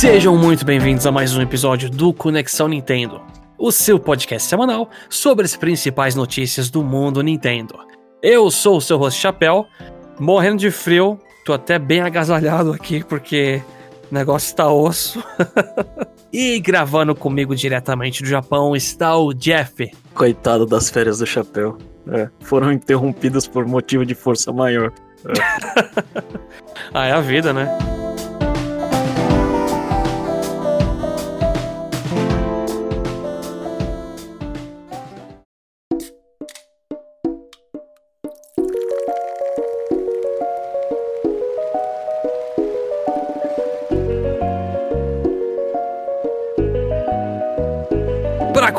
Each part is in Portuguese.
Sejam muito bem-vindos a mais um episódio do Conexão Nintendo, o seu podcast semanal sobre as principais notícias do mundo Nintendo. Eu sou o seu host Chapéu, morrendo de frio, tô até bem agasalhado aqui porque o negócio tá osso. e gravando comigo diretamente do Japão está o Jeff. Coitado das férias do Chapéu. É, foram interrompidas por motivo de força maior. É. ah, é a vida, né?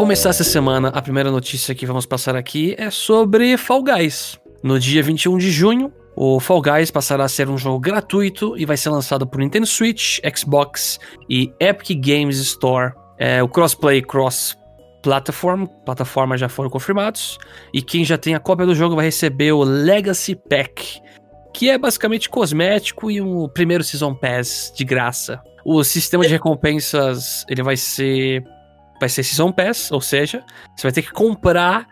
Começar essa semana, a primeira notícia que vamos passar aqui é sobre Fall Guys. No dia 21 de junho, o Fall Guys passará a ser um jogo gratuito e vai ser lançado por Nintendo Switch, Xbox e Epic Games Store. É, o crossplay cross platform, plataformas já foram confirmados, e quem já tem a cópia do jogo vai receber o Legacy Pack, que é basicamente cosmético e um primeiro Season Pass de graça. O sistema de recompensas ele vai ser vai ser Season Pass, ou seja, você vai ter que comprar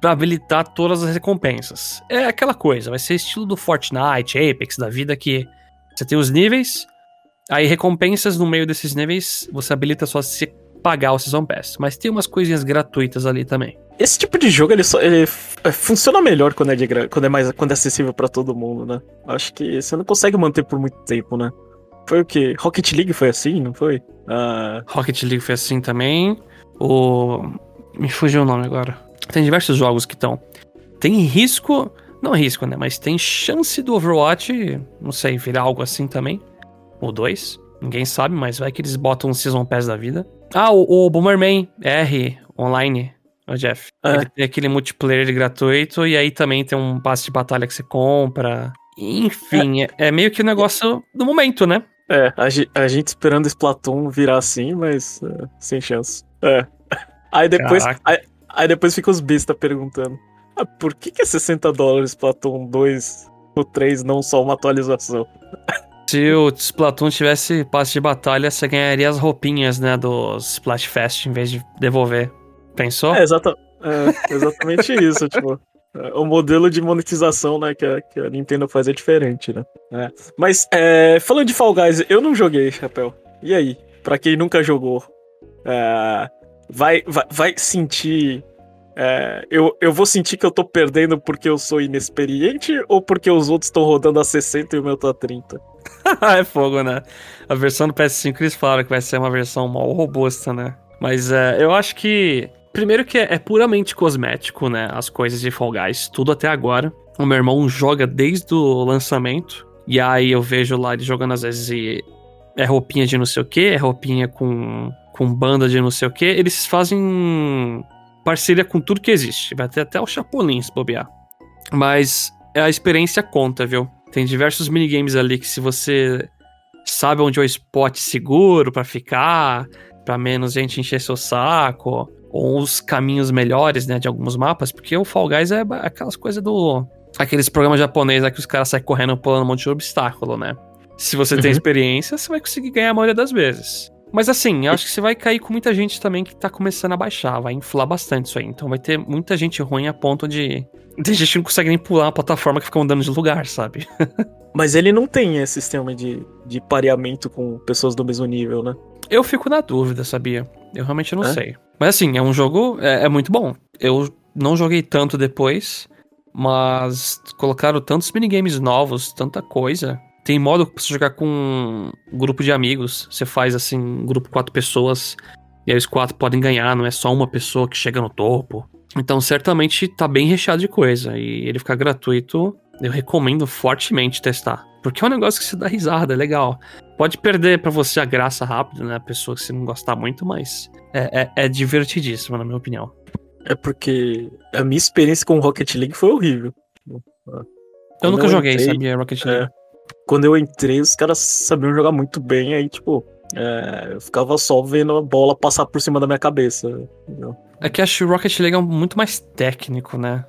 para habilitar todas as recompensas. É aquela coisa, vai ser estilo do Fortnite, Apex da vida que você tem os níveis, aí recompensas no meio desses níveis você habilita só se pagar o Season Pass, mas tem umas coisinhas gratuitas ali também. Esse tipo de jogo ele, só, ele é, funciona melhor quando é, de, quando é mais quando é acessível para todo mundo, né? Acho que você não consegue manter por muito tempo, né? Foi o que? Rocket League foi assim, não foi? Uh... Rocket League foi assim também. O. Me fugiu o nome agora. Tem diversos jogos que estão. Tem risco. Não risco, né? Mas tem chance do Overwatch, não sei, virar algo assim também. Ou dois. Ninguém sabe, mas vai que eles botam um Season Pass da vida. Ah, o, o Bomberman R online, o Jeff. É. Ele tem aquele multiplayer gratuito e aí também tem um passe de batalha que você compra. Enfim, é, é meio que o negócio do momento, né? É, a, a gente esperando Splatoon virar assim, mas uh, sem chance. É. Aí depois, aí, aí, depois fica os bestas perguntando: ah, por que, que é 60 dólares Splatoon 2 no 3, não só uma atualização? Se o Splatoon tivesse passe de batalha, você ganharia as roupinhas, né, do Splatfest em vez de devolver. Pensou? É, exata, é exatamente isso, tipo. É, o modelo de monetização, né, que a, que a Nintendo faz é diferente, né? É. Mas, é, falando de Fall Guys, eu não joguei, Chapéu. E aí? Pra quem nunca jogou, é, vai, vai, vai sentir. É, eu, eu vou sentir que eu tô perdendo porque eu sou inexperiente ou porque os outros estão rodando a 60 e o meu tá a 30? é fogo, né? A versão do PS5 eles falaram que vai ser uma versão mal robusta, né? Mas é, eu acho que. Primeiro que é, é, puramente cosmético, né? As coisas de Fall Guys, tudo até agora. O meu irmão joga desde o lançamento. E aí eu vejo lá ele jogando às vezes e é roupinha de não sei o que, é roupinha com com banda de não sei o que, eles fazem parceria com tudo que existe. Vai ter até o Chapolin se bobear. Mas a experiência conta, viu? Tem diversos minigames ali que se você sabe onde é o spot seguro para ficar, para menos gente encher seu saco, ou os caminhos melhores, né, de alguns mapas, porque o Fall Guys é aquelas coisas do aqueles programas japoneses lá que os caras saem correndo pulando um monte de obstáculo, né? Se você uhum. tem experiência, você vai conseguir ganhar a maioria das vezes. Mas assim, eu acho que você vai cair com muita gente também que tá começando a baixar, vai inflar bastante isso aí. Então vai ter muita gente ruim a ponto de. Tem gente que não consegue nem pular uma plataforma que fica mudando de lugar, sabe? Mas ele não tem esse sistema de, de pareamento com pessoas do mesmo nível, né? Eu fico na dúvida, sabia? Eu realmente não é? sei. Mas assim, é um jogo. É, é muito bom. Eu não joguei tanto depois, mas colocaram tantos minigames novos, tanta coisa. Tem modo pra você jogar com um grupo de amigos. Você faz assim, um grupo de quatro pessoas. E aí os quatro podem ganhar, não é só uma pessoa que chega no topo. Então, certamente tá bem recheado de coisa. E ele ficar gratuito, eu recomendo fortemente testar. Porque é um negócio que você dá risada, é legal. Pode perder para você a graça rápido, né? A pessoa que você não gostar muito, mas é, é, é divertidíssimo, na minha opinião. É porque a minha experiência com Rocket League foi horrível. Eu nunca eu joguei, entrei, sabia, Rocket League. É, quando eu entrei, os caras sabiam jogar muito bem, aí, tipo, é, eu ficava só vendo a bola passar por cima da minha cabeça. Entendeu? É que acho que o Rocket League é muito mais técnico, né?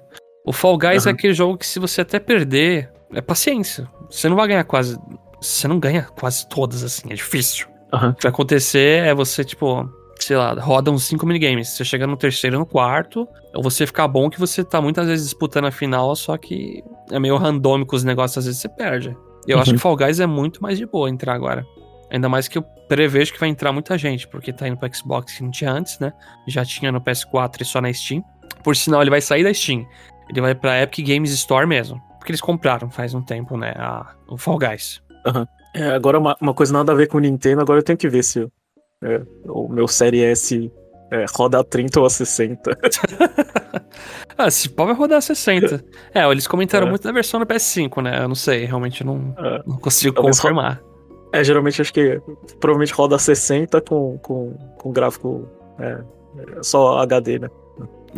O Fall Guys uhum. é aquele jogo que se você até perder, é paciência. Você não vai ganhar quase. Você não ganha quase todas, assim, é difícil. Uhum. O que vai acontecer é você, tipo, sei lá, roda uns 5 minigames. Você chega no terceiro no quarto, ou você ficar bom que você tá muitas vezes disputando a final, só que é meio randômico os negócios, às vezes você perde. Eu uhum. acho que Fall Guys é muito mais de boa entrar agora. Ainda mais que eu prevejo que vai entrar muita gente, porque tá indo pro Xbox que não tinha antes, né? Já tinha no PS4 e só na Steam. Por sinal, ele vai sair da Steam. Ele vai pra Epic Games Store mesmo. Porque eles compraram faz um tempo, né? A, o Fall Guys. Uhum. É, agora uma, uma coisa nada a ver com o Nintendo, agora eu tenho que ver se é, o meu Série S é, roda a 30 ou a 60. ah, se pau vai rodar a 60. É, eles comentaram é. muito da versão do PS5, né? Eu não sei, realmente não, é. não consigo confirmar. É, geralmente acho que provavelmente roda a 60 com, com, com gráfico é, só HD, né?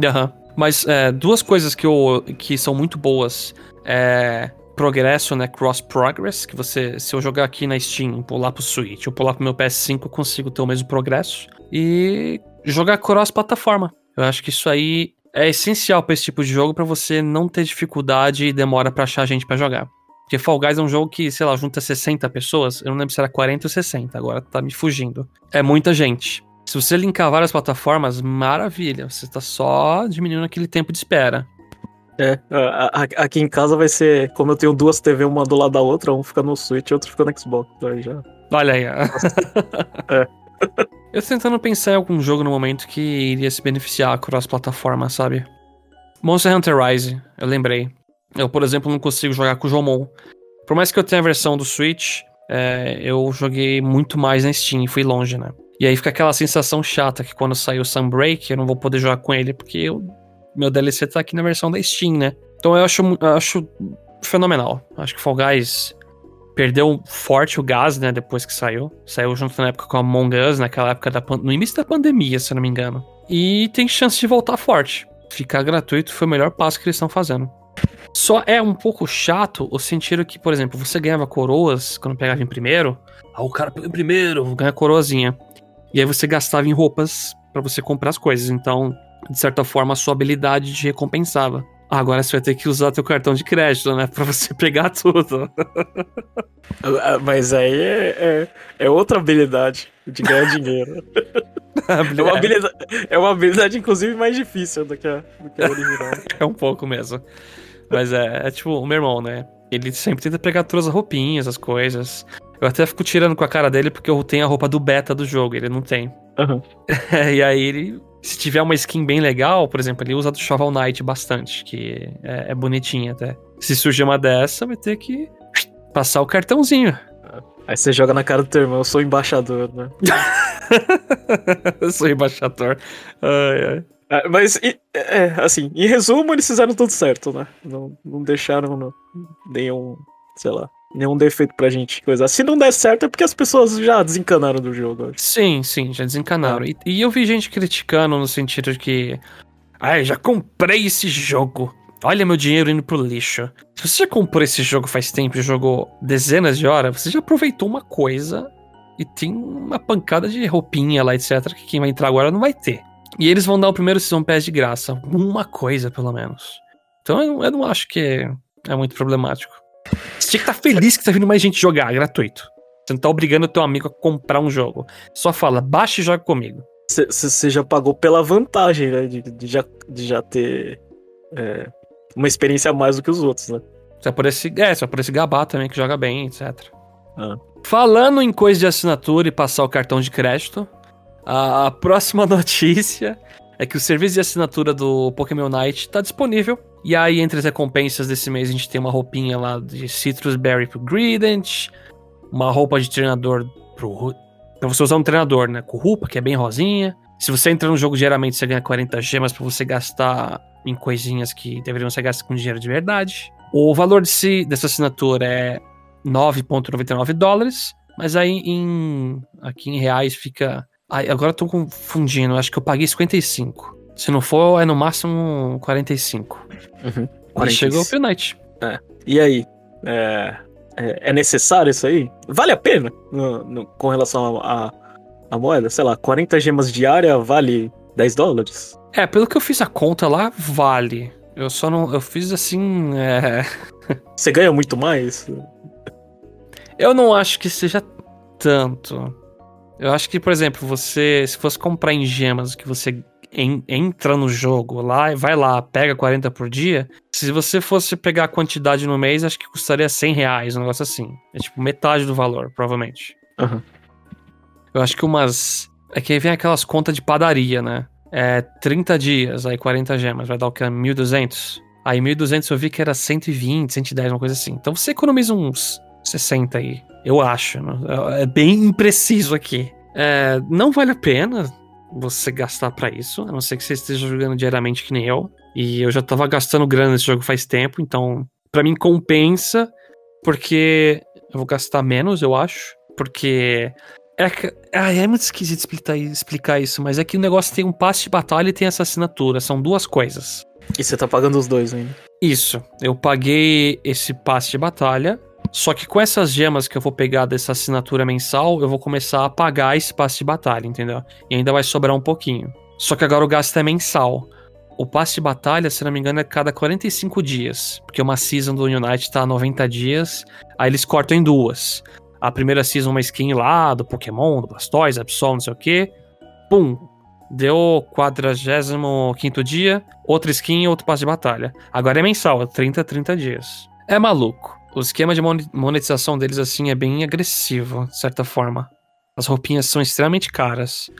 Aham. Uhum. Mas é, duas coisas que, eu, que são muito boas é progresso, né? Cross progress, que você, se eu jogar aqui na Steam, pular pro Switch, ou pular pro meu PS5, eu consigo ter o mesmo progresso. E jogar cross plataforma. Eu acho que isso aí é essencial para esse tipo de jogo para você não ter dificuldade e demora para achar gente para jogar. Porque Fall Guys é um jogo que, sei lá, junta 60 pessoas. Eu não lembro se era 40 ou 60, agora tá me fugindo. É muita gente. Se você linkar várias plataformas, maravilha. Você tá só diminuindo aquele tempo de espera. É, aqui em casa vai ser, como eu tenho duas TV, uma do lado da outra, um fica no Switch e outro fica no Xbox. Aí já. Olha aí. é. eu tô tentando pensar em algum jogo no momento que iria se beneficiar cross-plataforma, sabe? Monster Hunter Rise, eu lembrei. Eu, por exemplo, não consigo jogar com o Jomon. Por mais que eu tenha a versão do Switch, é, eu joguei muito mais na Steam e fui longe, né? E aí fica aquela sensação chata que quando sair o Sunbreak eu não vou poder jogar com ele, porque eu meu DLC tá aqui na versão da Steam, né? Então eu acho, eu acho fenomenal. Acho que Fall Guys perdeu forte o gás, né? Depois que saiu. Saiu junto na época com Among Us, naquela época da no início da pandemia, se eu não me engano. E tem chance de voltar forte. Ficar gratuito foi o melhor passo que eles estão fazendo. Só é um pouco chato o sentido que, por exemplo, você ganhava coroas quando pegava em primeiro. Ah, o cara pegou em primeiro, ganha coroazinha. E aí você gastava em roupas para você comprar as coisas. Então, de certa forma, a sua habilidade te recompensava. Agora você vai ter que usar teu cartão de crédito, né? Pra você pegar tudo. Ah, mas aí é, é, é outra habilidade de ganhar dinheiro. é, uma habilidade, é uma habilidade, inclusive, mais difícil do que a, do que a original. é um pouco mesmo. Mas é, é tipo o meu irmão, né? Ele sempre tenta pegar todas as roupinhas, as coisas. Eu até fico tirando com a cara dele porque eu tenho a roupa do beta do jogo, ele não tem. Uhum. e aí ele se tiver uma skin bem legal, por exemplo, ele usa do Shovel Knight bastante, que é, é bonitinha até. Se surgir uma dessa, vai ter que passar o cartãozinho. Aí você joga na cara do teu irmão, eu sou embaixador, né? eu sou embaixador. Ai, ai. É, mas, é, assim, em resumo, eles fizeram tudo certo, né? Não, não deixaram não, nenhum, sei lá, nenhum defeito pra gente coisa. Se não der certo é porque as pessoas já desencanaram do jogo. Sim, sim, já desencanaram. É. E, e, eu vi gente criticando no sentido de que. Ai, já comprei esse jogo. Olha meu dinheiro indo pro lixo. Se você já comprou esse jogo faz tempo e jogou dezenas de horas, você já aproveitou uma coisa e tem uma pancada de roupinha lá, etc. Que quem vai entrar agora não vai ter. E eles vão dar o primeiro Season Pass de graça. Uma coisa, pelo menos. Então eu, eu não acho que é muito problemático. Você tinha que estar tá feliz que tá vindo mais gente jogar, gratuito. Você não tá obrigando o teu amigo a comprar um jogo. Só fala, baixa e joga comigo. Você já pagou pela vantagem, né? De, de já, de já ter é, uma experiência a mais do que os outros, né? Só por esse, é, só por esse gabá também que joga bem, etc. Ah. Falando em coisa de assinatura e passar o cartão de crédito, a, a próxima notícia é que o serviço de assinatura do Pokémon Night tá disponível e aí, entre as recompensas desse mês, a gente tem uma roupinha lá de Citrus Berry pro Grident, uma roupa de treinador pro. Pra você usar um treinador, né? Com roupa, que é bem rosinha. Se você entra no jogo diariamente, você ganha 40 gemas para você gastar em coisinhas que deveriam ser gastas com dinheiro de verdade. O valor desse, dessa assinatura é 9,99 dólares, mas aí em aqui em reais fica. Ai, agora eu tô confundindo, acho que eu paguei 55. Se não for, é no máximo 45. Uhum. Aí chegou o Phil Knight. É. E aí? É, é, é, necessário isso aí? Vale a pena no, no, com relação a, a, a, moeda? Sei lá, 40 gemas diária vale 10 dólares? É, pelo que eu fiz a conta lá, vale. Eu só não. Eu fiz assim. É... Você ganha muito mais? Eu não acho que seja tanto. Eu acho que, por exemplo, você, se fosse comprar em gemas que você en, entra no jogo lá, vai lá, pega 40 por dia, se você fosse pegar a quantidade no mês, acho que custaria 100 reais, um negócio assim. É tipo metade do valor, provavelmente. Aham. Eu acho que umas. É que aí vem aquelas contas de padaria, né? É 30 dias, aí 40 gemas, vai dar o que? 1.200? Aí 1.200 eu vi que era 120, 110, uma coisa assim. Então você economiza uns 60 aí, eu acho. né? É bem impreciso aqui. É, não vale a pena você gastar pra isso, a não ser que você esteja jogando diariamente que nem eu. E eu já tava gastando grana nesse jogo faz tempo, então pra mim compensa, porque eu vou gastar menos, eu acho. Porque é, que- ah, é muito esquisito explicar, explicar isso, mas é que o negócio tem um passe de batalha e tem essa assinatura. São duas coisas. E você tá pagando os dois ainda. Isso. Eu paguei esse passe de batalha. Só que com essas gemas que eu vou pegar dessa assinatura mensal, eu vou começar a pagar esse passe de batalha, entendeu? E ainda vai sobrar um pouquinho. Só que agora o gasto é mensal. O passe de batalha, se não me engano, é cada 45 dias. Porque uma season do Unite tá 90 dias. Aí eles cortam em duas. A primeira season, uma skin lá do Pokémon, do Blastoise, Absol, não sei o quê. Pum! Deu 45 dia, outra skin outro passe de batalha. Agora é mensal, é 30, 30 dias. É maluco. O esquema de monetização deles, assim, é bem agressivo, de certa forma. As roupinhas são extremamente caras.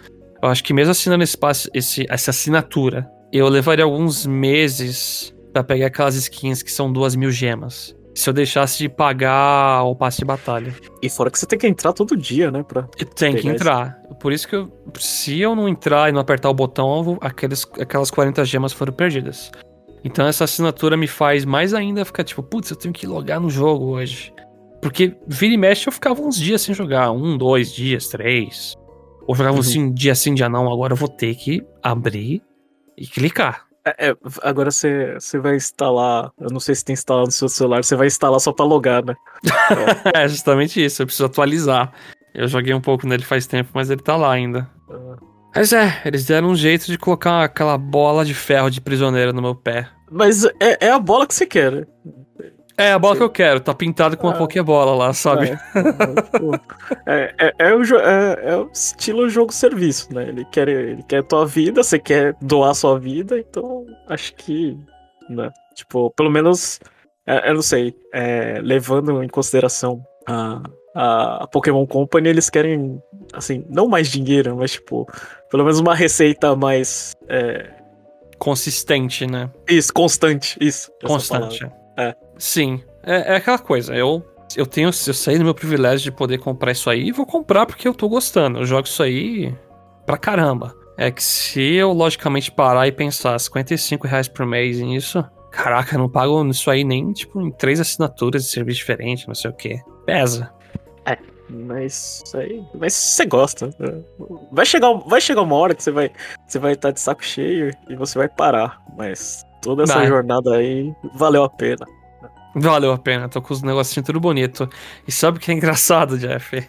Eu acho que mesmo assinando esse passe, esse, essa assinatura, eu levaria alguns meses pra pegar aquelas skins que são duas mil gemas. Se eu deixasse de pagar o passe de batalha. E fora que você tem que entrar todo dia, né? Pra... Tenho que entrar. Por isso que eu, se eu não entrar e não apertar o botão, aqueles, aquelas 40 gemas foram perdidas. Então essa assinatura me faz mais ainda ficar tipo, putz, eu tenho que logar no jogo hoje. Porque vira e mexe eu ficava uns dias sem jogar. Um, dois dias, três. Ou jogava Uhum. um dia sim, dia não. Agora eu vou ter que abrir e clicar. É, é, agora você, você vai instalar. Eu não sei se tem instalado no seu celular, você vai instalar só pra logar, né? é justamente isso, eu preciso atualizar. Eu joguei um pouco nele faz tempo, mas ele tá lá ainda. Mas é, eles deram um jeito de colocar aquela bola de ferro de prisioneiro no meu pé. Mas é, é a bola que você quer, né? É a bola Sim. que eu quero, tá pintado com uma Ah. Pokébola lá, sabe? É, pô, é, é, é o, é, é o estilo jogo-serviço, né? Ele quer, ele quer tua vida, você quer doar sua vida, então acho que, né? Tipo, pelo menos, é, eu não sei, é, levando em consideração a, a Pokémon Company, eles querem, assim, não mais dinheiro, mas tipo, pelo menos uma receita mais, é, Consistente, né? isso, constante, isso. essa Constante. É. Sim. É, é aquela coisa, eu. Eu tenho, eu saí do meu privilégio de poder comprar isso aí e vou comprar porque eu tô gostando. Eu jogo isso aí pra caramba. É que se eu logicamente parar e pensar 55 reais por mês nisso, caraca, eu não pago isso aí nem tipo em três assinaturas de serviço diferente, não sei o que. Pesa. Mas isso aí. Mas você gosta. né? Vai chegar, vai chegar uma hora que você vai você vai estar de saco cheio e você vai parar. Mas toda essa Vai. jornada aí valeu a pena. Valeu a pena, tô com os negocinhos tudo bonito. E sabe o que é engraçado, Jeff?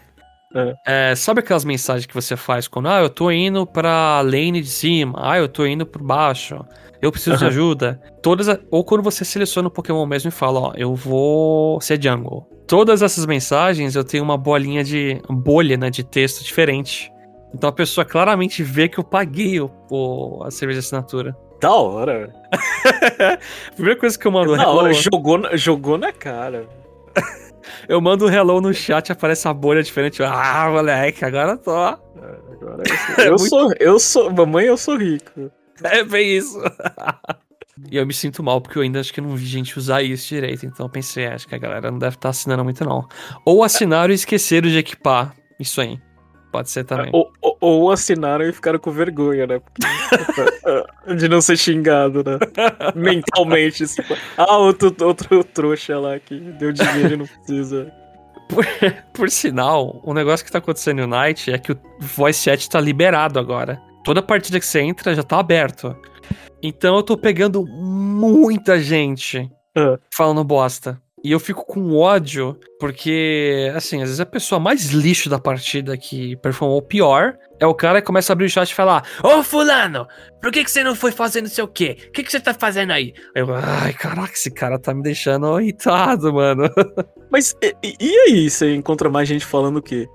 É, sabe aquelas mensagens que você faz quando, ah, eu tô indo pra lane de cima, ah, eu tô indo por baixo, eu preciso de Aham. ajuda. Todas, a- ou quando você seleciona o Pokémon mesmo e fala, ó, eu vou ser jungle. Todas essas mensagens eu tenho uma bolinha de bolha, né, de texto diferente. Então a pessoa claramente vê que eu paguei o, o- a cerveja de assinatura. Da hora. a primeira coisa que eu mando Da hello, hora. Jogou, na- jogou na cara. eu mando um hello no chat, aparece a bolha diferente. Ah, moleque, agora tô. É, Agora eu, sou. Eu sou. Mamãe, eu sou rico. É bem isso. e eu me sinto mal porque eu ainda acho que não vi gente usar isso direito. Então eu pensei, acho que a galera não deve estar assinando muito, não. Ou assinaram e esqueceram de equipar. Isso aí. Pode ser também. Ou, ou, ou assinaram e ficaram com vergonha, né? De não ser xingado, né? Mentalmente. tipo, ah, outro, outro trouxa lá que deu dinheiro e não precisa. Por sinal, o negócio que tá acontecendo no Night é que o voice chat tá liberado agora. Toda partida que você entra já tá aberto. Então eu tô pegando muita gente Ah. falando bosta. E eu fico com ódio, porque, assim, às vezes a pessoa mais lixo da partida que performou pior é o cara que começa a abrir o chat e falar: Ô Fulano, por que, que você não foi fazer não sei o quê? O que, que você tá fazendo aí? Aí Eu, ai, caraca, esse cara tá me deixando irritado, mano. Mas e, e aí, você encontra mais gente falando o quê?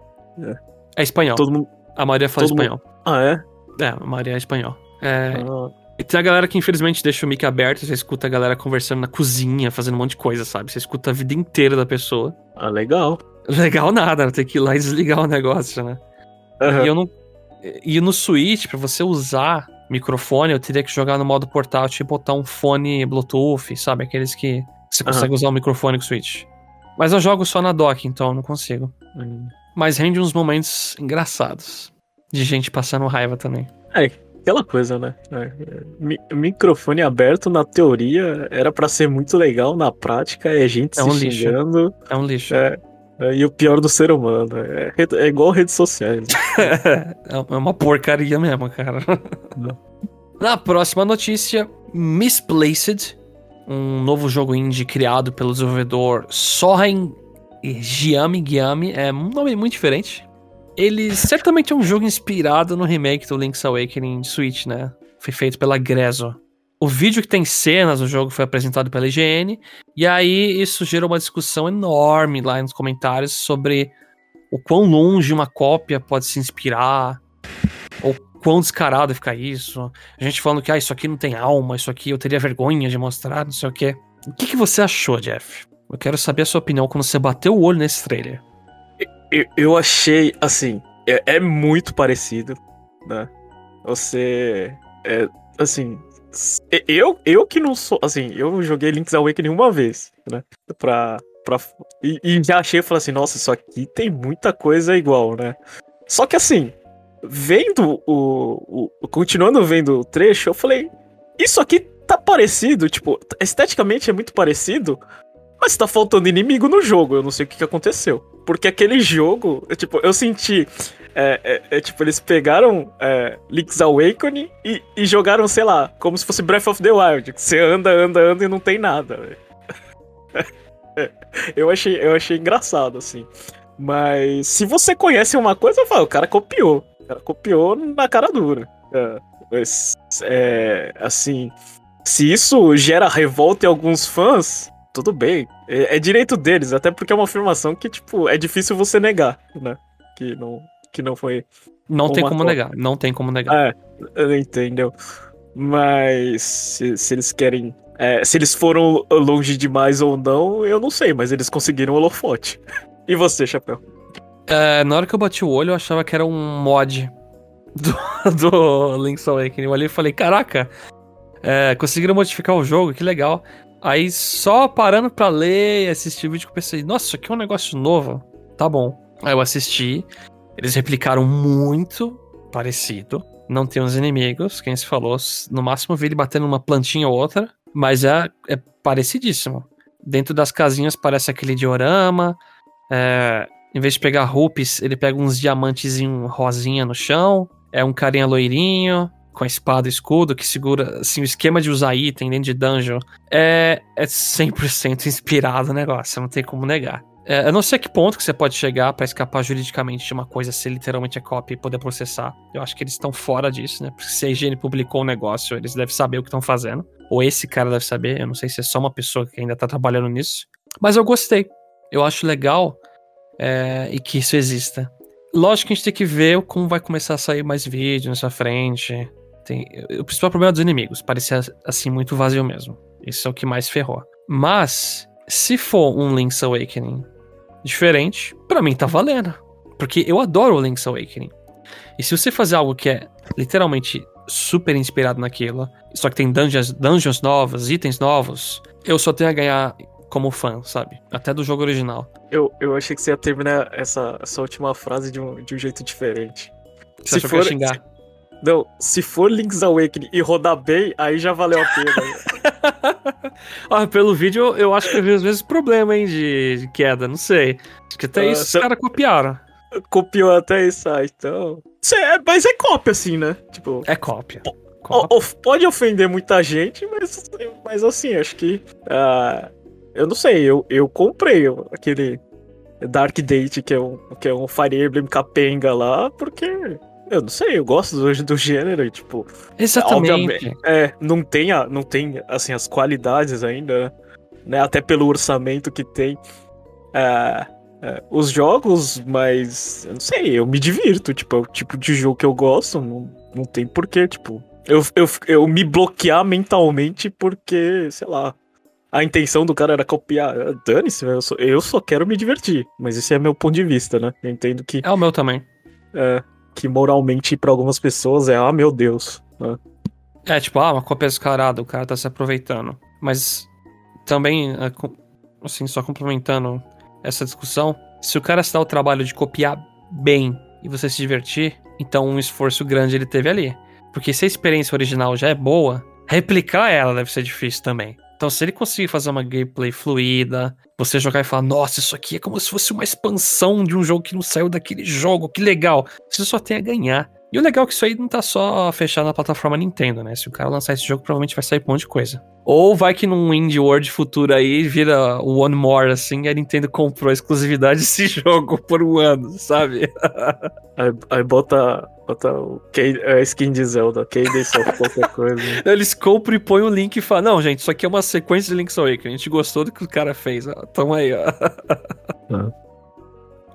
É espanhol. Todo mundo. A maioria fala Todo espanhol. Ah, é? É, a maioria é espanhol. É, Ah, E tem a galera que infelizmente deixa o mic aberto, você escuta a galera conversando na cozinha, fazendo um monte de coisa, sabe? Você escuta a vida inteira da pessoa. ah, legal. Legal nada, tem que ir lá e desligar o negócio, né? Aham. E eu não. E no Switch, pra você usar microfone, eu teria que jogar no modo portátil e botar um fone Bluetooth, sabe? Aqueles que você consegue usar o microfone com o Switch. Mas eu jogo só na dock, então eu não consigo. Hum. Mas rende uns momentos engraçados. De gente passando raiva também. Aquela coisa, né? É, é, mi- microfone aberto, na teoria, era pra ser muito legal, na prática é gente É se um lixo. xingando. É um lixo. É, é, e o pior do ser humano. É, rede- é igual redes sociais. é uma porcaria mesmo, cara. Na próxima notícia, Misplaced, um novo jogo indie criado pelo desenvolvedor Soren Giami Giami, é um nome muito diferente. Ele certamente é um jogo inspirado no remake do Link's Awakening de Switch, né? Foi feito pela Grezzo. O vídeo que tem cenas do jogo foi apresentado pela IGN, e aí isso gerou uma discussão enorme lá nos comentários sobre o quão longe uma cópia pode se inspirar, ou quão descarado fica isso. A gente falando que ah, isso aqui não tem alma, isso aqui eu teria vergonha de mostrar, não sei o quê. O que, que você achou, Jeff? Eu quero saber a sua opinião quando você bateu o olho nesse trailer. Eu, eu achei, assim, é, é muito parecido, né? Você. É, assim. s- Eu, eu que não sou. Assim, eu joguei Link's Awakening uma vez, né? Pra. pra e, e já achei e falei assim: nossa, isso aqui tem muita coisa igual, né? Só que assim, vendo o, o. Continuando vendo o trecho, eu falei: isso aqui tá parecido, tipo, esteticamente é muito parecido, mas tá faltando inimigo no jogo. Eu não sei o que, que aconteceu. Porque aquele jogo, eu, tipo, eu senti. É, é- é, tipo, eles pegaram é, Link's Awakening e, e jogaram, sei lá, como se fosse Breath of the Wild. que Você anda, anda, anda e não tem nada. eu, achei, eu achei engraçado, assim. Mas se você conhece uma coisa, eu falo, o cara copiou. O cara copiou na cara dura. É, mas, é, assim, se isso gera revolta em alguns fãs, tudo bem. É, é direito deles, até porque é uma afirmação que, tipo, é difícil você negar, né? Que não, que não foi. Não tem como negar, não tem como negar. É, entendeu? Mas se, se eles querem. é, se eles foram longe demais ou não, eu não sei, mas eles conseguiram o holofote. E você, Chapéu? É, na hora que eu bati o olho, eu achava que era um mod do, do Link's Awakening. Eu olhei e falei, caraca, é, conseguiram modificar o jogo, que legal. Aí só parando pra ler e assistir o vídeo, eu pensei, nossa, isso aqui é um negócio novo. Tá bom. Aí eu assisti, eles replicaram muito parecido. Não tem os inimigos, quem se falou. No máximo vi ele batendo numa plantinha ou outra, mas é, é parecidíssimo. Dentro das casinhas parece aquele diorama. É, em vez de pegar rupees, ele pega uns diamantes em rosinha no chão. É um carinha loirinho, com a espada e escudo, que segura, assim, o esquema de usar item dentro de dungeon. É, é 100% inspirado no negócio, não tem como negar. É, eu não sei a que ponto que você pode chegar pra escapar juridicamente de uma coisa ser literalmente a cópia e poder processar. Eu acho que eles estão fora disso, né? Porque se a higiene publicou um negócio, eles devem saber o que estão fazendo. Ou esse cara deve saber, eu não sei se é só uma pessoa que ainda tá trabalhando nisso. Mas eu gostei. Eu acho legal é, e que isso exista. Lógico que a gente tem que ver como vai começar a sair mais vídeo nessa frente. Tem, o principal problema dos inimigos. Parecia assim muito vazio mesmo. Isso é o que mais ferrou. Mas, se for um Link's Awakening diferente, pra mim tá valendo. Porque eu adoro o Link's Awakening. E se você fazer algo que é literalmente super inspirado naquilo, só que tem dungeons, dungeons novas, itens novos, eu só tenho a ganhar como fã, sabe? Até do jogo original. Eu, eu achei que você ia terminar essa, essa última frase de um, de um jeito diferente. Você achou que eu ia xingar? Não, se for Link's Awakening e rodar bem, aí já valeu a pena. ah, pelo vídeo eu, acho que eu vi às vezes problema, hein, de, de queda, não sei. Acho que até Ah, isso os caras copiaram. Copiou até isso, ah, então. É, mas é cópia, assim, né? Tipo, É cópia. o- Cópia. of- pode ofender muita gente, mas, mas assim, acho que. ah, eu não sei, eu, eu comprei aquele Dark Date, que é um, que é um Fire Emblem capenga lá, porque. Eu não sei, eu gosto do, do gênero e, tipo. Exatamente. É, não tem, a, não tem assim, as qualidades ainda, né? Até pelo orçamento que tem. É, é, os jogos, mas eu não sei, eu me divirto, tipo, é o tipo de jogo que eu gosto, não, não tem porquê, tipo, eu, eu, eu me bloquear mentalmente porque, sei lá, a intenção do cara era copiar. Dane-se, eu, eu só quero me divertir, mas esse é meu ponto de vista, né? Eu entendo que. É o meu também. É, que moralmente para algumas pessoas é, ah, meu Deus. Né? É, tipo, ah, uma cópia descarada, o cara tá se aproveitando. Mas também, é, assim, só complementando essa discussão, se o cara se dá o trabalho de copiar bem e você se divertir, então um esforço grande ele teve ali. Porque se a experiência original já é boa, replicar ela deve ser difícil também. Então, se ele conseguir fazer uma gameplay fluida, você jogar e falar, nossa, isso aqui é como se fosse uma expansão de um jogo que não saiu daquele jogo, que legal. Você só tem a ganhar. E o legal é que isso aí não tá só fechado na plataforma Nintendo, né? Se o cara lançar esse jogo, provavelmente vai sair um monte de coisa. Ou vai que num Indie World futuro aí vira o One More, assim, e a Nintendo comprou a exclusividade desse jogo por um ano, sabe? aí, aí bota, bota o a skin de Zelda, Cadence of qualquer coisa. Eles compram e põem o link e falam, não, gente, isso aqui é uma sequência de Link's Awakening, a gente gostou do que o cara fez, ó, tamo aí, ó.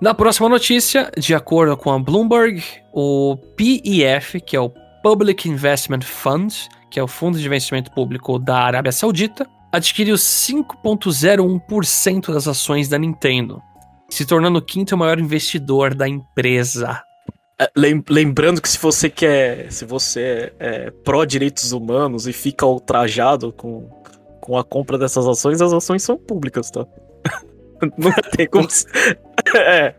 Na próxima notícia, de acordo com a Bloomberg, o PEF, que é o Public Investment Fund, que é o Fundo de Investimento Público da Arábia Saudita, adquiriu 5,01% das ações da Nintendo, se tornando o quinto maior investidor da empresa. É, lembrando que se você quer, se você é, é pró-direitos humanos e fica ultrajado com, com a compra dessas ações, as ações são públicas, tá? Não tem como. é.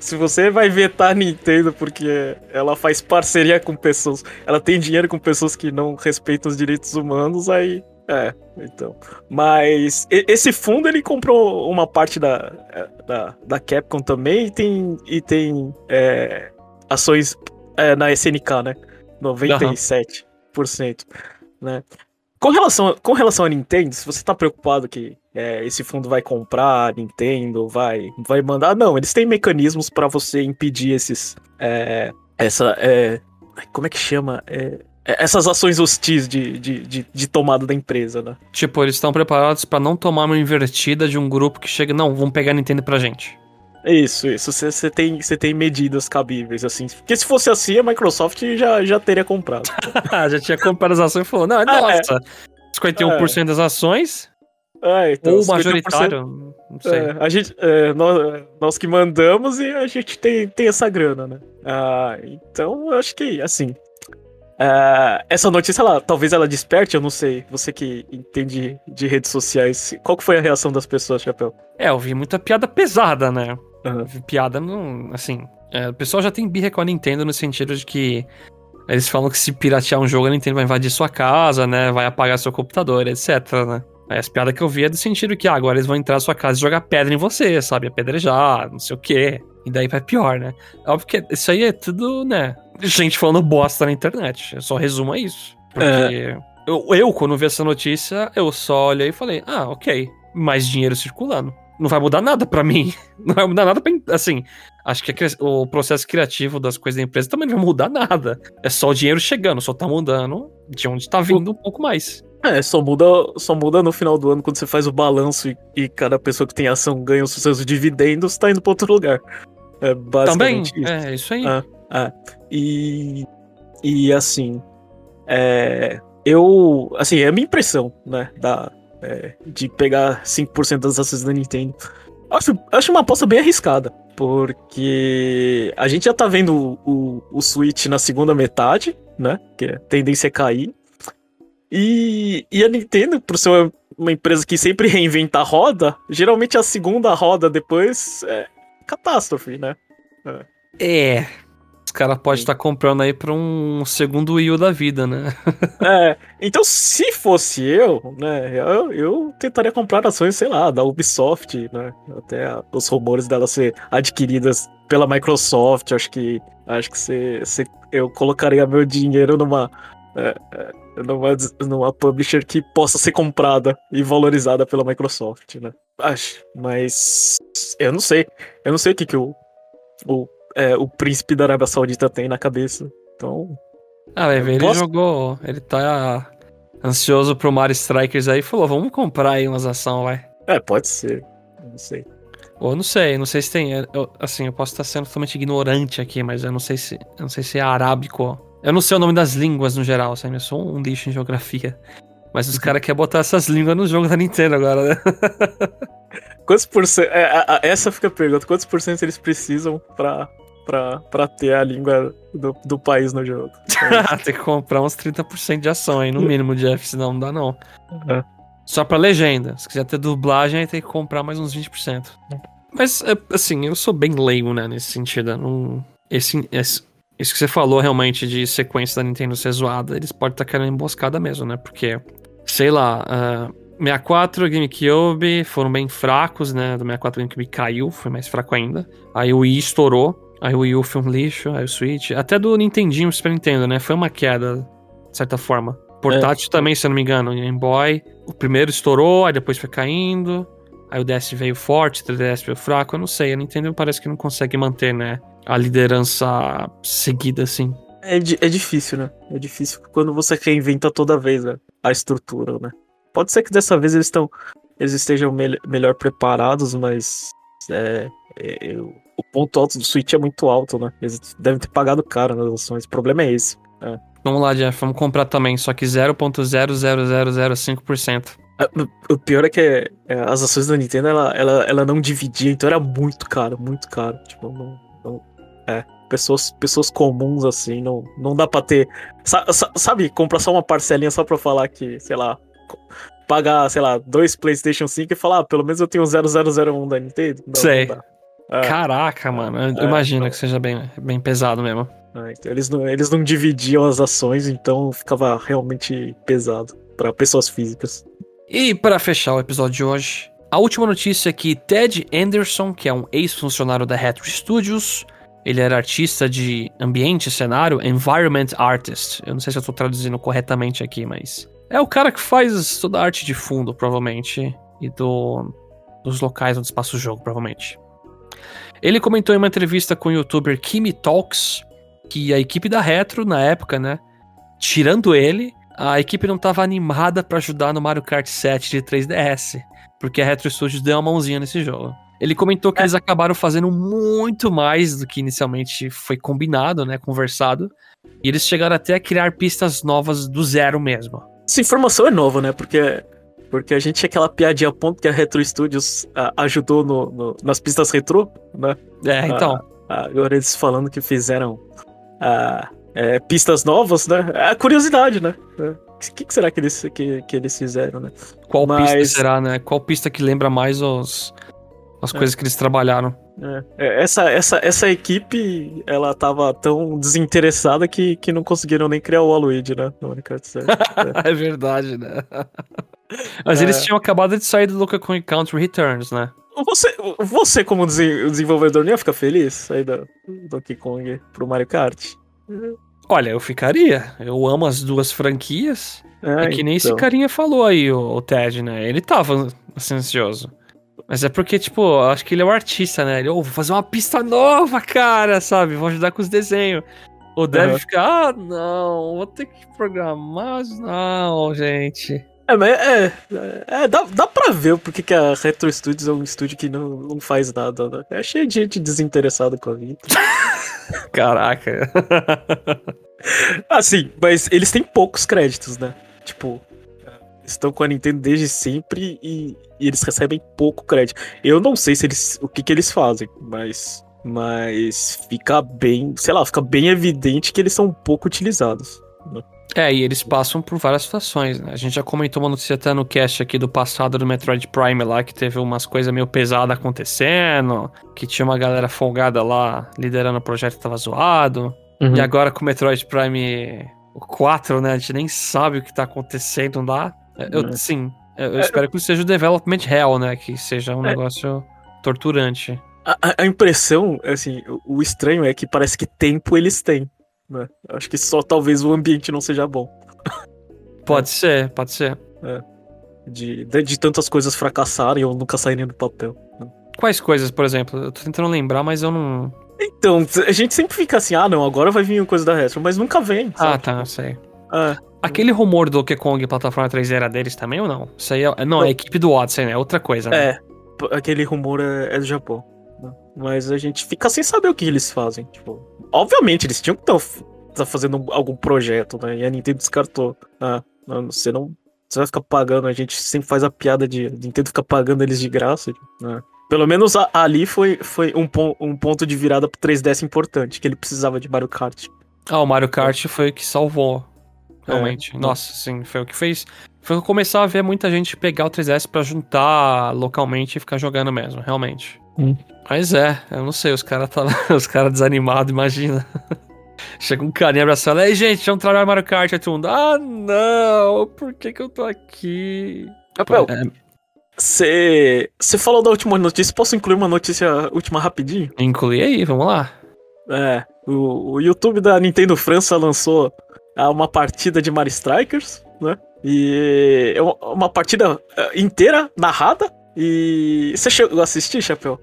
Se você vai vetar a Nintendo porque ela faz parceria com pessoas, ela tem dinheiro com pessoas que não respeitam os direitos humanos, aí é, então. Mas esse fundo ele comprou uma parte da, da, da Capcom também e tem, e tem é, ações é, na SNK, né? 97%. Uhum. Né? Com relação, com relação a Nintendo, se você tá preocupado que é, esse fundo vai comprar a Nintendo, vai, vai mandar. Não, eles têm mecanismos para você impedir esses. É, essa. É, como é que chama? É, é, essas ações hostis de, de, de, de, tomada da empresa, né? Tipo, eles estão preparados para não tomar uma invertida de um grupo que chega. Não, vamos pegar a Nintendo pra gente. Isso, isso. Você tem, tem medidas cabíveis, assim. Porque se fosse assim, a Microsoft já, já teria comprado. já tinha comprado as ações e falou: não, é nossa. É. 51% é. das ações. É, então, Ou majoritário, não sei. É, a gente, é, nós, nós, que mandamos e a gente tem, tem essa grana, né? Ah, então, eu acho que, assim. É, essa notícia, ela, talvez ela desperte, eu não sei. Você que entende de redes sociais, qual que foi a reação das pessoas, Chapéu? É, eu vi muita piada pesada, né? Piada, não, assim. É, o pessoal já tem birra com a Nintendo no sentido de que eles falam que se piratear um jogo, a Nintendo vai invadir sua casa, né? Vai apagar seu computador, etc, né? Aí as piadas que eu vi é do sentido que ah, agora eles vão entrar na sua casa e jogar pedra em você, sabe? Apedrejar, não sei o quê. E daí vai pior, né? Óbvio que isso aí é tudo, né? Gente falando bosta na internet. Eu só resumo a isso. Porque é. eu, eu, quando vi essa notícia, eu só olhei e falei, ah, ok. Mais dinheiro circulando. Não vai mudar nada para mim. Não vai mudar nada pra. Assim, acho que o processo criativo das coisas da empresa também não vai mudar nada. É só o dinheiro chegando, só tá mudando de onde tá vindo um pouco mais. É, só muda, só muda no final do ano quando você faz o balanço e, e cada pessoa que tem ação ganha os seus dividendos, tá indo pra outro lugar. É basicamente Também, isso. é isso aí. Ah, ah. E, e assim, é, eu, assim, é a minha impressão, né, da, é, de pegar 5% das ações da Nintendo. Acho, acho uma aposta bem arriscada, porque a gente já tá vendo o, o, o Switch na segunda metade, né, que é tendência a cair, e, e a Nintendo, por ser uma empresa que sempre reinventa a roda, geralmente a segunda roda depois é catástrofe, né? É. é. Caras podem estar comprando aí pra um segundo Wii U da vida, né? é. Então, se fosse eu, né, eu, eu tentaria comprar ações, sei lá, da Ubisoft, né? Até os rumores dela ser adquiridas pela Microsoft, acho que acho que você, você eu colocaria meu dinheiro numa é, é numa, numa publisher que possa ser comprada e valorizada pela Microsoft, né? Acho, mas eu não sei. Eu não sei o que, que o, o, é, o príncipe da Arábia Saudita tem na cabeça. Então. Ah, vai ver, ele posso... jogou. Ele tá ansioso pro Mario Strikers aí e falou: vamos comprar aí umas ações, vai. É, pode ser. Não sei. Ou não sei, não sei se tem. Eu, assim, eu posso estar sendo totalmente ignorante aqui, mas eu não sei se. Eu não sei se é arábico. Eu não sei o nome das línguas no geral, sabe? Eu sou um lixo em geografia. Mas os caras querem botar essas línguas no jogo da Nintendo agora, né? Quantos por cento. É, essa fica a pergunta: quantos por cento eles precisam pra, pra, pra ter a língua do, do país no jogo? Tem que comprar uns 30% de ação aí, no mínimo, Jeff, senão não dá não. É. Só pra legenda. Se quiser ter dublagem, aí tem que comprar mais uns 20%. Mas, é, assim, eu sou bem leigo, né, nesse sentido. Não, esse, esse, isso que você falou realmente de sequência da Nintendo ser zoada, eles podem estar querendo emboscada mesmo, né? Porque, sei lá, uh, 64 GameCube foram bem fracos, né? Do 64 GameCube caiu, foi mais fraco ainda. Aí o Wii estourou, aí o Wii U foi um lixo, aí o Switch. Até do Nintendinho Super Nintendo, né? Foi uma queda, de certa forma. Portátil é. também, se eu não me engano, Game Boy. O primeiro estourou, aí depois foi caindo. Aí o DS veio forte, o 3DS veio fraco, eu não sei. A Nintendo parece que não consegue manter, né? A liderança seguida, assim. É, é difícil, né? É difícil quando você reinventa toda vez né? a estrutura, né? Pode ser que dessa vez eles estão eles estejam me melhor preparados, mas é, é, o ponto alto do Switch é muito alto, né? Eles devem ter pagado caro nas ações. O problema é esse. É. Vamos lá, Jeff, vamos comprar também, só que 0.0005%. É, o pior é que é, as ações da Nintendo ela, ela, ela não dividia, então era muito caro, muito caro. Tipo, não, não, é, pessoas, pessoas comuns assim, não, não dá pra ter. Sabe, comprar só uma parcelinha só pra falar que, sei lá, pagar, sei lá, dois PlayStation 5 e falar, ah, pelo menos eu tenho 0001 da Nintendo. Não, Sei. Não é. Caraca, mano. Eu é, imagino então... que seja bem, bem pesado mesmo. É, então eles, não, eles não dividiam as ações, então ficava realmente pesado para pessoas físicas. E para fechar o episódio de hoje, a última notícia é que Ted Anderson, que é um ex-funcionário da Retro Studios, ele era artista de ambiente, cenário, environment artist. Eu não sei se eu tô traduzindo corretamente aqui, mas é o cara que faz toda a arte de fundo, provavelmente, e do, dos locais onde se passa o jogo, provavelmente. Ele comentou em uma entrevista com o youtuber Kimi Talks que a equipe da Retro, na época, né, tirando ele, a equipe não estava animada para ajudar no Mario Kart 7 de 3DS, porque a Retro Studios deu uma mãozinha nesse jogo. Ele comentou que é. eles acabaram fazendo muito mais do que inicialmente foi combinado, né, conversado, e eles chegaram até a criar pistas novas do zero mesmo. Essa informação é nova, né? Porque, porque a gente tinha aquela piadinha a ponto que a Retro Studios a, ajudou no, no, nas pistas retrô, né? É, então. A, agora eles falando que fizeram é, pistas novas, né? É a curiosidade, né? O que, que, será que eles, que, que eles fizeram, né? Qual Mas... pista será, né? Qual pista que lembra mais os, as é. coisas que eles trabalharam? É, é, essa, essa, essa equipe, ela tava tão desinteressada que, que não conseguiram nem criar o Waluigi, né? No 7. É. é verdade, né? Mas é. eles tinham acabado de sair do Donkey Kong Country Returns, né? Você, você como desenvolvedor, não ia ficar feliz sair do Donkey Kong pro Mario Kart? Olha, eu ficaria. Eu amo as duas franquias. É, é que nem esse então. carinha falou aí, o, o Ted, né? Ele tava assim, ansioso. Mas é porque, tipo, acho que ele é o um artista, né? Ele, oh, vou fazer uma pista nova, cara, sabe? Vou ajudar com os desenhos. Ou deve uhum. ficar, ah, não, vou ter que programar. Não, gente. É, mas é, é, é, dá, dá pra ver porque que a Retro Studios é um estúdio que não, não faz nada, né? É cheio de gente desinteressada com a vida. Caraca. assim, mas eles têm poucos créditos, né? Tipo, estão com a Nintendo desde sempre e, e, eles recebem pouco crédito. Eu não sei se eles o que, que eles fazem, mas mas fica bem, sei lá, fica bem evidente que eles são pouco utilizados. Né? É, e eles passam por várias situações, né? A gente já comentou uma notícia até no cast aqui do passado do Metroid Prime lá, que teve umas coisas meio pesadas acontecendo, que tinha uma galera folgada lá liderando o projeto que tava zoado. Uhum. E agora com o Metroid Prime 4, né? A gente nem sabe o que tá acontecendo lá. Eu, uhum. sim, eu, eu é, espero que seja o development real, né? Que seja um é, negócio torturante. A, a, impressão, assim, o, o, estranho é que parece que tempo eles têm. Né? Acho que só talvez o ambiente não seja bom. Pode ser, pode ser. É. De, de, de, tantas coisas fracassarem ou nunca saírem do papel. Né? Quais coisas, por exemplo? Eu tô tentando lembrar, mas eu não. Então, a gente sempre fica assim, ah não, agora vai vir uma coisa da Retro, mas nunca vem. Ah, sabe? Ah, tá, sei. É. Aquele rumor do Donkey Kong plataforma 3 era deles também ou não? Isso aí é, não, é a equipe do né? É outra coisa, né? É. aquele rumor é, é do Japão. né? Mas a gente fica sem saber o que eles fazem. Tipo, obviamente, eles tinham que estar tá fazendo algum projeto, né? E a Nintendo descartou. Ah, não, você não. Você vai ficar pagando, a gente sempre faz a piada de Nintendo ficar pagando eles de graça. Né? Pelo menos a- ali foi, foi um, pon- um ponto de virada pro 3DS importante, que ele precisava de Mario Kart. Ah, o Mario Kart foi o que salvou. Realmente. É. Nossa, sim, foi o que fez. Foi eu começar a ver muita gente pegar o 3DS pra juntar localmente e ficar jogando mesmo, realmente. Hum. Mas é, eu não sei, os caras tá, os cara desanimados, imagina. Chega um carinha abraçando, ei gente, vamos trabalhar Mario Kart, aí todo mundo, ah não, por que que eu tô aqui? Rafael, É, você falou da última notícia, posso incluir uma notícia última rapidinho? inclui aí, vamos lá. É, o, o YouTube da Nintendo França lançou ah, uma partida de Mario Strikers, né? E é uma- partida eh, inteira, narrada. E você chegou a assistir, Chapéu?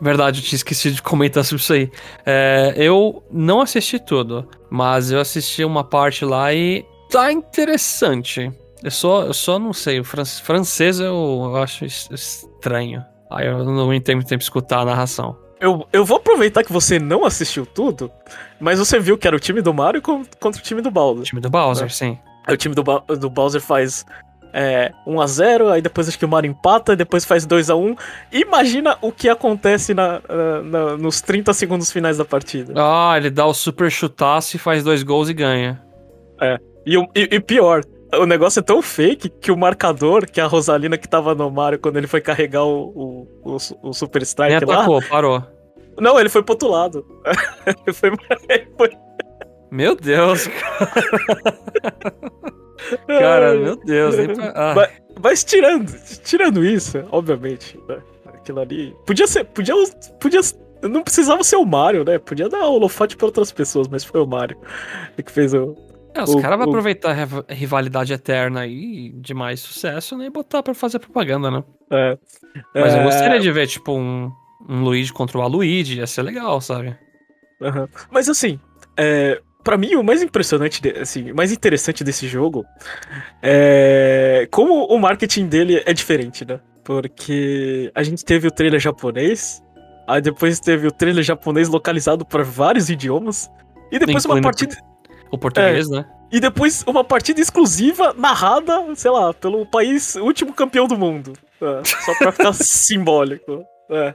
Verdade, eu tinha esquecido de comentar sobre isso aí. É, eu não assisti tudo, mas eu assisti uma parte lá e tá interessante. Eu só, eu só não sei, o fran- francês eu, eu acho es- estranho. Aí eu não entendo muito tempo escutar a narração. Eu, eu vou aproveitar que você não assistiu tudo, mas você viu que era o time do Mario con- contra o time do O Bowser. time do Bowser, É. sim. Aí o time do, Ba- do Bowser faz é, 1x0, aí depois acho que o Mario empata, depois faz 2x1. Imagina o que acontece na, na- nos 30 segundos finais da partida. Ah, ele dá o super chutaço e faz dois gols e ganha. E, o- e- e pior, o negócio é tão fake que o marcador, que é a Rosalina que tava no Mario quando ele foi carregar o, o, o, o Super Nem Strike lá. atacou, parou. Não, ele foi pro outro lado. ele foi- Meu Deus, cara, meu Deus. nem pra- ah. Mas, mas tirando, tirando isso, obviamente, né, aquilo ali. Podia ser. Podia, podia. Não precisava ser o Mario, né? Podia dar holofote pra outras pessoas, mas foi o Mario que fez o. É, os caras vão aproveitar a riva- rivalidade eterna aí de mais sucesso, né? E botar pra fazer propaganda, né? É, Mas eu é, gostaria de ver, tipo, um, um Luigi contra o Aluigi, ia ser legal, sabe? aham. Mas assim, é, para mim o mais impressionante, assim, o mais interessante desse jogo é como o marketing dele é diferente, né? Porque a gente teve o trailer japonês, aí depois teve o trailer japonês localizado para vários idiomas, e depois uma Incluindo partida O português, né? E depois uma partida exclusiva narrada, sei lá, pelo país último campeão do mundo. É, só pra ficar simbólico. É.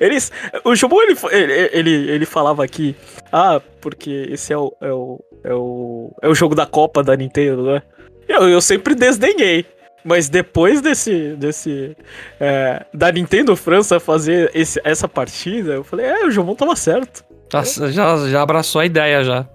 Eles, o Jumbo, ele, ele, ele, ele falava aqui, ah, porque esse é o, é o, é o, é o jogo da Copa da Nintendo, né? Eu, eu sempre desdenhei. Mas depois desse, desse é, da Nintendo França fazer esse, essa partida, eu falei, é, o Jumbo tava certo. Tá- já, já abraçou a ideia já.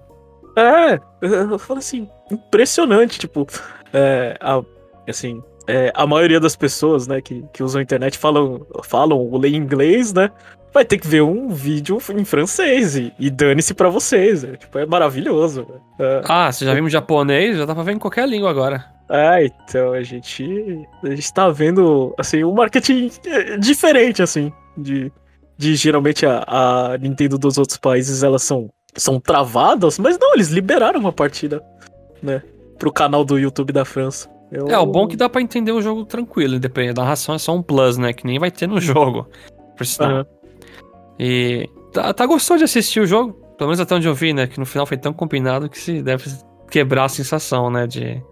É, eu falo assim, impressionante, tipo, é, a, assim, é, a maioria das pessoas, né, que, que usam a internet falam, falam ou leem inglês, né, vai ter que ver um vídeo em francês e, e dane-se pra vocês, né, tipo, é maravilhoso, né. É, Ah, você já viu em japonês? Já dá pra ver em qualquer língua agora. é, então a gente, a gente tá vendo, assim, um marketing é, diferente, assim, de, de geralmente a, a Nintendo dos outros países, elas são, são travadas, mas não, eles liberaram uma partida, né, pro canal do YouTube da França. Eu- É, o bom é que dá pra entender o jogo tranquilo, independente da narração, é só um plus, né? Que nem vai ter no jogo. Por sinal. Aham. E tá, tá gostoso de assistir o jogo, pelo menos até onde eu vi, né? Que no final foi tão combinado que se deve quebrar a sensação, né? De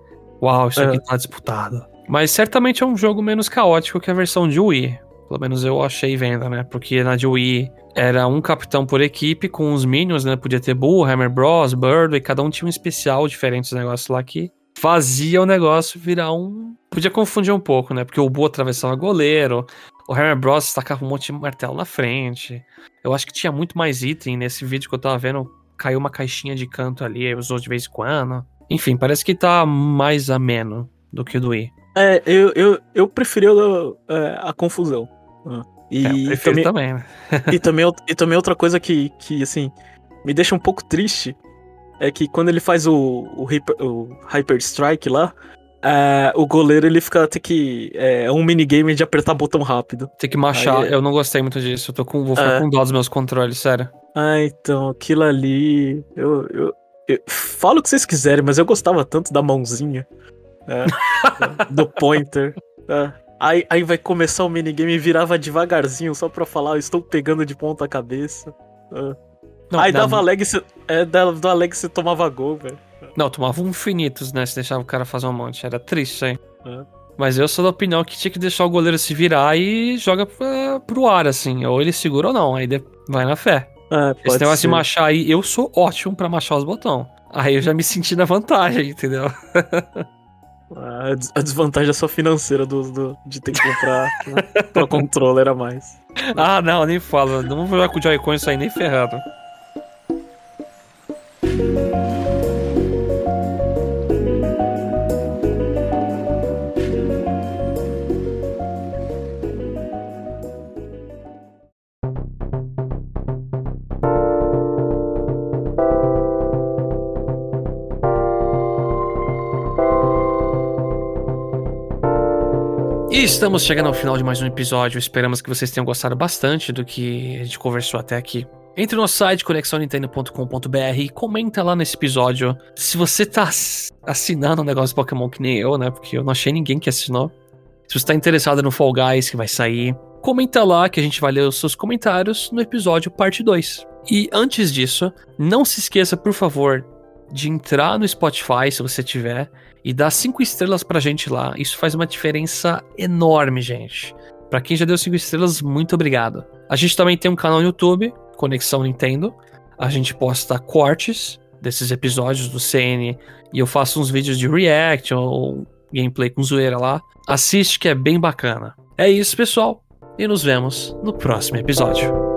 uau, isso aqui tá disputado. Mas certamente é um jogo menos caótico que a versão de Wii. Pelo menos eu achei vendo, né? Porque na de Wii era um capitão por equipe com os minions, né? Podia ter Bull, Hammer Bros, Bird, e cada um tinha um especial diferente dos negócios lá que fazia o negócio virar um. Podia confundir um pouco, né? Porque o Bull atravessava goleiro, o Hammer Bros tacava um monte de martelo na frente. Eu acho que tinha muito mais item nesse vídeo que eu tava vendo. Caiu uma caixinha de canto ali, usou de vez em quando. Enfim, parece que tá mais ameno do que o do Wii. É, eu, eu, eu preferi o- é, a confusão. Ah. E, É, eu prefiro também, também, né? e, também, e também outra coisa que, que, assim, me deixa um pouco triste é que quando ele faz o, o, Hyper, o Hyper Strike lá, é, o goleiro ele fica tem que. É um minigame de apertar botão rápido. Tem que machar. Aí- Eu não gostei muito disso. Eu tô com, vou ficar É. com dó dos meus controles, sério. Ah, então, aquilo ali. Eu, eu, eu- falo o que vocês quiserem, mas eu gostava tanto da mãozinha. é, do pointer. é. Aí, aí vai começar o minigame e virava devagarzinho só pra falar, eu estou pegando de ponta cabeça. Ah. Não, aí dá- dava lag, cê, é, dava lag você tomava gol, velho. Não, tomava um infinitos, né? Se deixava o cara fazer um monte. Era triste, hein? É. Mas eu sou da opinião que tinha que deixar o goleiro se virar e joga pra, pro ar, assim. Ou ele segura ou não. Aí vai na fé. É, Esse negócio ser. de machar aí, eu sou ótimo pra machar os botões. Aí eu já me senti na vantagem, entendeu? Ah, A des- a desvantagem é só financeira do, do- de ter que comprar pro controller a mais. Ah, não, nem falo. Não vou jogar com o Joy-Con isso aí nem ferrado. Estamos chegando ao final de mais um episódio. Esperamos que vocês tenham gostado bastante do que a gente conversou até aqui. Entre no site conexãonintendo.com.br e comenta lá nesse episódio se você tá ass- assinando um negócio de Pokémon que nem eu, né? Porque eu não achei ninguém que assinou. Se você tá interessado no Fall Guys que vai sair, comenta lá que a gente vai ler os seus comentários no episódio parte 2. E antes disso, não se esqueça, por favor, de entrar no Spotify, se você tiver, e dar cinco estrelas pra gente lá. Isso faz uma diferença enorme, gente. Pra quem já deu cinco estrelas, muito obrigado. A gente também tem um canal no YouTube, Conexão Nintendo. A gente posta cortes desses episódios do CN e eu faço uns vídeos de react ou gameplay com zoeira lá. Assiste que é bem bacana. É isso, pessoal, e nos vemos no próximo episódio.